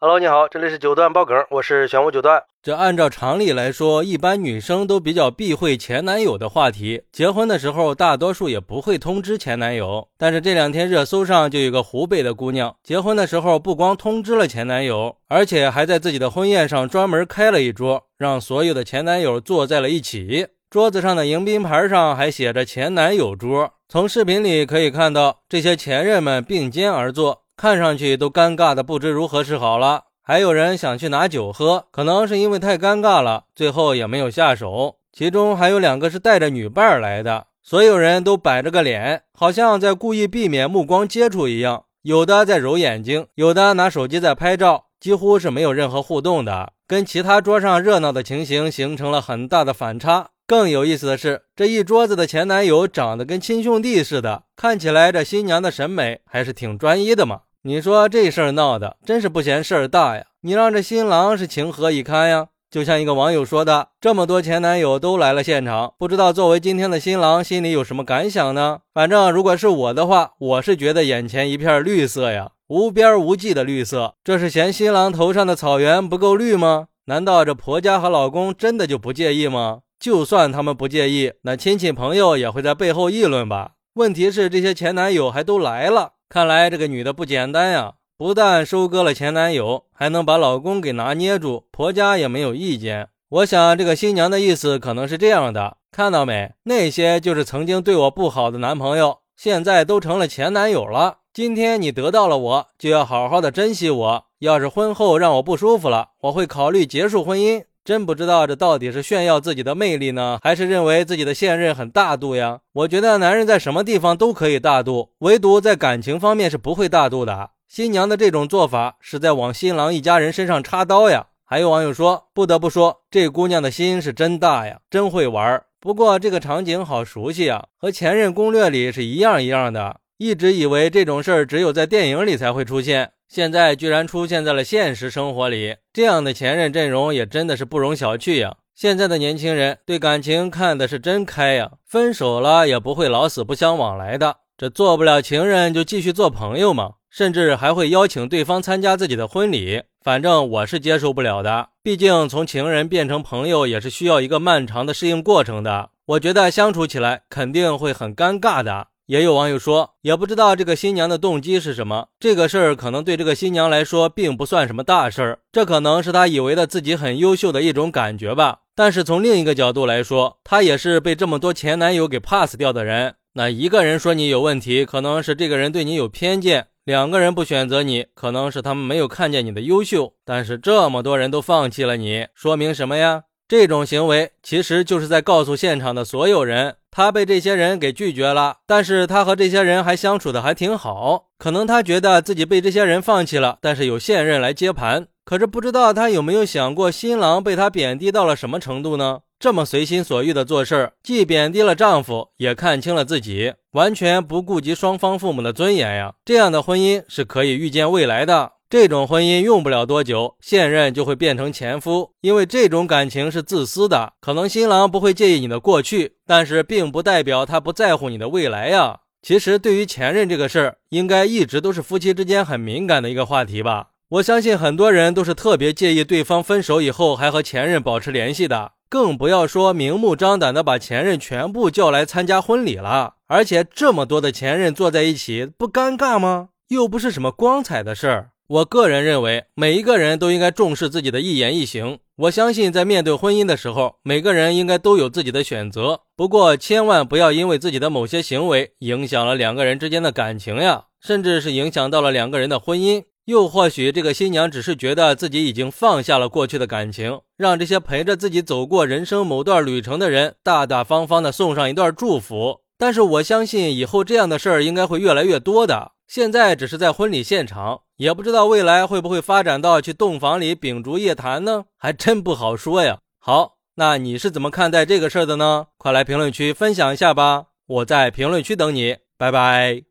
Hello，你好，这里是九段爆梗，我是玄武九段。这按照常理来说，一般女生都比较避讳前男友的话题，结婚的时候大多数也不会通知前男友。但是这两天热搜上就有个湖北的姑娘，结婚的时候不光通知了前男友，而且还在自己的婚宴上专门开了一桌，让所有的前男友坐在了一起。桌子上的迎宾牌上还写着“前男友桌”。从视频里可以看到，这些前任们并肩而坐。看上去都尴尬的不知如何是好了，还有人想去拿酒喝，可能是因为太尴尬了，最后也没有下手。其中还有两个是带着女伴来的，所有人都摆着个脸，好像在故意避免目光接触一样。有的在揉眼睛，有的拿手机在拍照，几乎是没有任何互动的，跟其他桌上热闹的情形形成了很大的反差。更有意思的是，这一桌子的前男友长得跟亲兄弟似的，看起来这新娘的审美还是挺专一的嘛。你说这事儿闹的真是不嫌事儿大呀！你让这新郎是情何以堪呀？就像一个网友说的，这么多前男友都来了现场，不知道作为今天的新郎心里有什么感想呢？反正如果是我的话，我是觉得眼前一片绿色呀，无边无际的绿色。这是嫌新郎头上的草原不够绿吗？难道这婆家和老公真的就不介意吗？就算他们不介意，那亲戚朋友也会在背后议论吧？问题是这些前男友还都来了。看来这个女的不简单呀，不但收割了前男友，还能把老公给拿捏住，婆家也没有意见。我想这个新娘的意思可能是这样的：看到没？那些就是曾经对我不好的男朋友，现在都成了前男友了。今天你得到了我，就要好好的珍惜我。要是婚后让我不舒服了，我会考虑结束婚姻。真不知道这到底是炫耀自己的魅力呢，还是认为自己的现任很大度呀？我觉得男人在什么地方都可以大度，唯独在感情方面是不会大度的。新娘的这种做法是在往新郎一家人身上插刀呀！还有网友说，不得不说，这姑娘的心是真大呀，真会玩。不过这个场景好熟悉啊，和前任攻略里是一样一样的。一直以为这种事儿只有在电影里才会出现。现在居然出现在了现实生活里，这样的前任阵容也真的是不容小觑呀！现在的年轻人对感情看的是真开呀，分手了也不会老死不相往来的，这做不了情人就继续做朋友嘛，甚至还会邀请对方参加自己的婚礼。反正我是接受不了的，毕竟从情人变成朋友也是需要一个漫长的适应过程的，我觉得相处起来肯定会很尴尬的。也有网友说，也不知道这个新娘的动机是什么。这个事儿可能对这个新娘来说并不算什么大事儿，这可能是她以为的自己很优秀的一种感觉吧。但是从另一个角度来说，她也是被这么多前男友给 pass 掉的人。那一个人说你有问题，可能是这个人对你有偏见；两个人不选择你，可能是他们没有看见你的优秀。但是这么多人都放弃了你，说明什么呀？这种行为其实就是在告诉现场的所有人。他被这些人给拒绝了，但是他和这些人还相处的还挺好。可能他觉得自己被这些人放弃了，但是有现任来接盘。可是不知道他有没有想过，新郎被他贬低到了什么程度呢？这么随心所欲的做事儿，既贬低了丈夫，也看清了自己，完全不顾及双方父母的尊严呀！这样的婚姻是可以预见未来的。这种婚姻用不了多久，现任就会变成前夫，因为这种感情是自私的。可能新郎不会介意你的过去，但是并不代表他不在乎你的未来呀。其实对于前任这个事儿，应该一直都是夫妻之间很敏感的一个话题吧。我相信很多人都是特别介意对方分手以后还和前任保持联系的，更不要说明目张胆的把前任全部叫来参加婚礼了。而且这么多的前任坐在一起，不尴尬吗？又不是什么光彩的事儿。我个人认为，每一个人都应该重视自己的一言一行。我相信，在面对婚姻的时候，每个人应该都有自己的选择。不过，千万不要因为自己的某些行为影响了两个人之间的感情呀，甚至是影响到了两个人的婚姻。又或许，这个新娘只是觉得自己已经放下了过去的感情，让这些陪着自己走过人生某段旅程的人大大方方的送上一段祝福。但是，我相信以后这样的事儿应该会越来越多的。现在只是在婚礼现场，也不知道未来会不会发展到去洞房里秉烛夜谈呢？还真不好说呀。好，那你是怎么看待这个事儿的呢？快来评论区分享一下吧，我在评论区等你，拜拜。